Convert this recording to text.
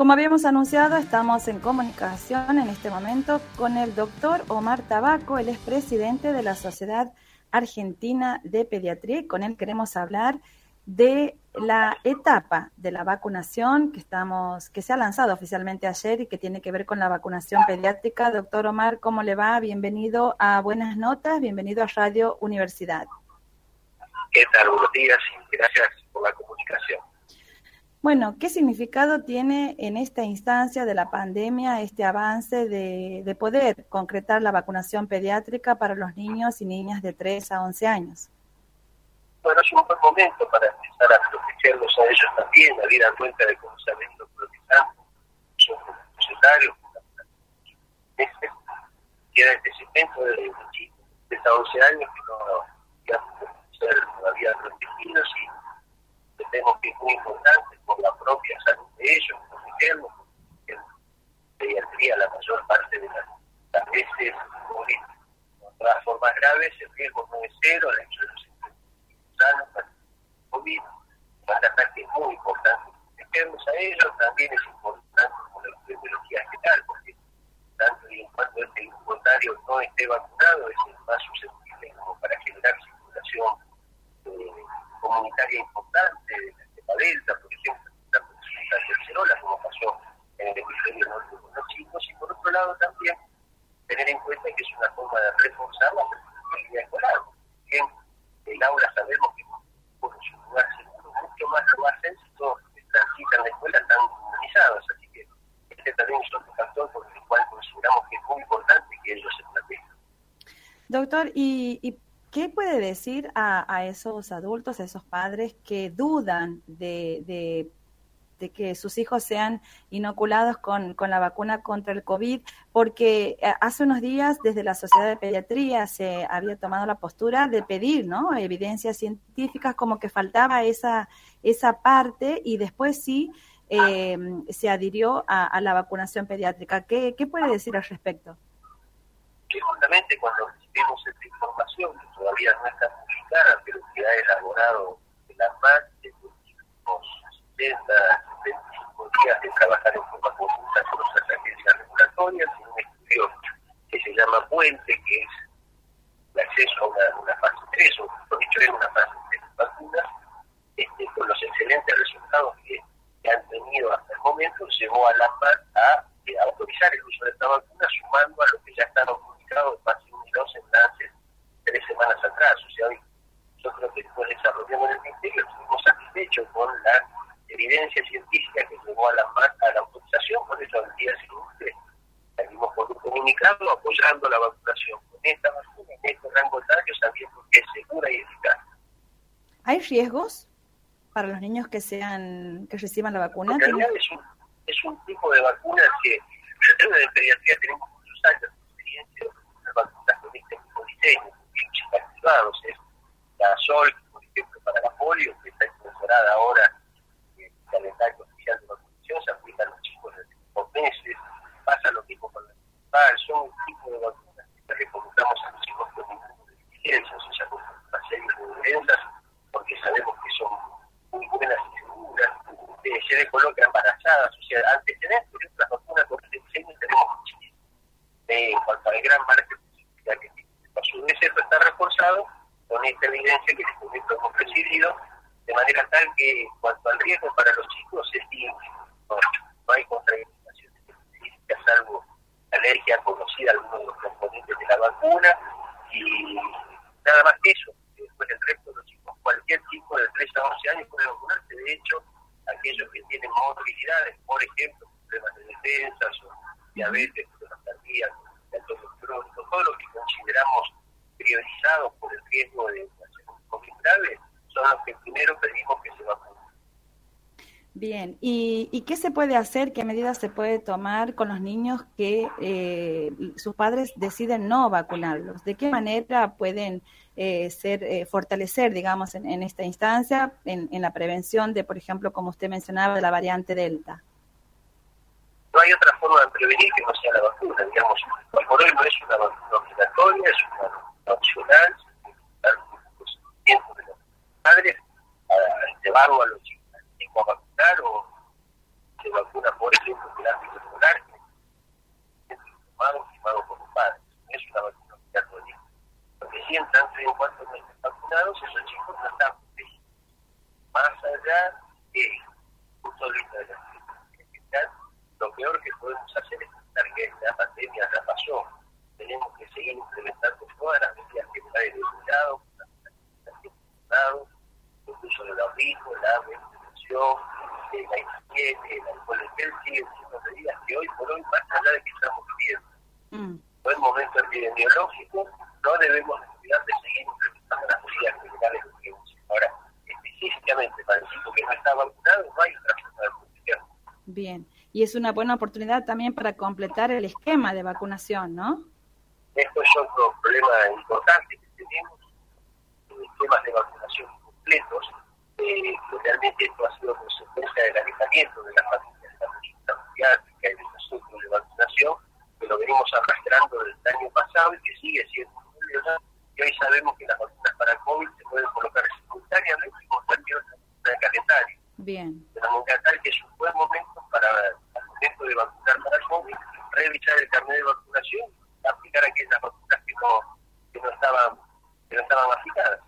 Como habíamos anunciado, estamos en comunicación en este momento con el doctor Omar Tabaco, él es presidente de la Sociedad Argentina de Pediatría y con él queremos hablar de la etapa de la vacunación que estamos que se ha lanzado oficialmente ayer y que tiene que ver con la vacunación pediátrica. Doctor Omar, ¿cómo le va? Bienvenido a Buenas Notas, bienvenido a Radio Universidad. ¿Qué tal? Buenos días y gracias por la comunicación. Bueno, ¿qué significado tiene en esta instancia de la pandemia este avance de, poder concretar la vacunación pediátrica para los niños y niñas de 3 a 11 años? Bueno, es un buen momento para empezar a protegerlos a ellos también, a dar cuenta de cómo se han venido priorizando, son necesarios, queda este segmento de los chicos de 11 años que no, digamos, ser todavía protegidos y tenemos que es muy importante por la propia salud de ellos, protegerlos, porque en pediatría la mayor parte de las, veces con las formas graves, el riesgo no es cero, de hecho los sanos para COVID, para que es muy importante protegerlos a ellos, también es importante por la epidemiología general, porque tanto y en cuanto este voluntario no esté vacunado, es el más susceptible como para generar circulación eh, comunitaria importante, de la delta, por ejemplo, la tercerola, como pasó en el hemisferio norte con los chicos, y por otro lado también en que es una forma de reforzar la flexibilidad escolar. Bien, el aula sabemos que por su lugar seguro mucho más lo hacen si todos transitan la escuela están inmunizados, así que este también es otro factor por el cual consideramos que es muy importante que ellos se planteen. Doctor, ¿y, y ¿Qué puede decir a, esos adultos, a esos padres que dudan de, que sus hijos sean inoculados con, la vacuna contra el COVID? Porque eh, hace unos días desde la Sociedad de Pediatría se había tomado la postura de pedir ¿no? evidencias científicas como que faltaba esa, esa parte y después sí eh, se adhirió a, la vacunación pediátrica. ¿Qué, ¿Qué puede decir al respecto? Que justamente cuando recibimos esta información, que todavía no está publicada, pero que ha elaborado la más de los últimos 70, 75 días de trabajar en forma conjunta con otras agencias regulatorias, en un estudio que se llama Puente, que es el acceso a una, una fase 3, o por dicho, en una fase 3 de vacunas, este, con los excelentes resultados que, que, han tenido hasta el momento, llevó a la PAC a, eh, autorizar el uso de esta vacuna, sumando a lo que ya están comunicados en fase dos enlaces tres semanas atrás. O sea, hoy que después desarrollando en el Ministerio estuvimos satisfechos con la evidencia científica que llevó a la, a la autorización, por eso al día siguiente salimos por un comunicado apoyando la vacunación con esta vacuna en este rango etario, sabiendo que es segura y eficaz. ¿Hay riesgos para los niños que sean que reciban la vacuna? En realidad es un, es un tipo de vacuna que en pediatría tenemos muchos años de experiencia vacunas con este mismo diseño, bien activados, es la SOL, por ejemplo, para la polio, que está incorporada ahora en el calendario oficial de vacunación, se aplica a los chicos de dos meses, pasa lo mismo con la principal, son un tipo de vacunas que recomendamos a los chicos con inmunodeficiencias, o sea, con una serie de evidencias, porque sabemos que son muy buenas y seguras, eh, se le coloca embarazadas, o sea, antecedentes de otras vacunas con este diseño tenemos muchísimo. Eh, en cuanto al gran margen su vez esto está reforzado con esta evidencia que este momento hemos recibido, de manera tal que en cuanto al riesgo para los chicos es ínfimo, no, hay contraindicaciones específicas, salvo alergia conocida a algunos de los componentes de la vacuna y nada más que eso. Después el resto de los chicos, cualquier chico de 3 a 11 años puede vacunarse, de hecho, aquellos que tienen morbilidades, por ejemplo, problemas de defensas o diabetes, problemas cardíacos, todo lo que consideramos priorizados por el riesgo de COVID grave son los que primero pedimos que se vacunen. Bien, ¿Y, ¿y qué se puede hacer, qué medidas se puede tomar con los niños que eh, sus padres deciden no vacunarlos? ¿De qué manera pueden eh, ser eh, fortalecer, digamos, en, en esta instancia, en, en, la prevención de, por ejemplo, como usted mencionaba, de la variante Delta? no hay otra forma de prevenir que no sea la vacuna, digamos. Por hoy no es una vacuna obligatoria, es una vacuna opcional, que justo de la capital, lo peor que podemos hacer es pensar que la pandemia ya pasó. Tenemos que seguir implementando todas las medidas que está el Estado, incluso el ahorrismo, la ventilación, eh, la higiene, el alcohol el siguen siendo medidas que hoy por hoy, más allá de que estamos viviendo, mm. el momento epidemiológico, no debemos cuidar de Bien, y es una buena oportunidad también para completar el esquema de vacunación, ¿no? Esto es otro problema importante que tenemos, esquemas de vacunación completos, eh, realmente esto ha sido consecuencia del alejamiento de las familias de la pediátrica y de los centros de vacunación, que lo venimos arrastrando desde el año pasado y que sigue siendo y hoy sabemos que las vacunas para COVID se pueden colocar simultáneamente con cualquier otra de calendario. Bien. Que que es un buen momento para, el momento de vacunar para COVID, revisar el carnet de vacunación aplicar aquellas vacunas que no, que no estaban que no estaban aplicadas.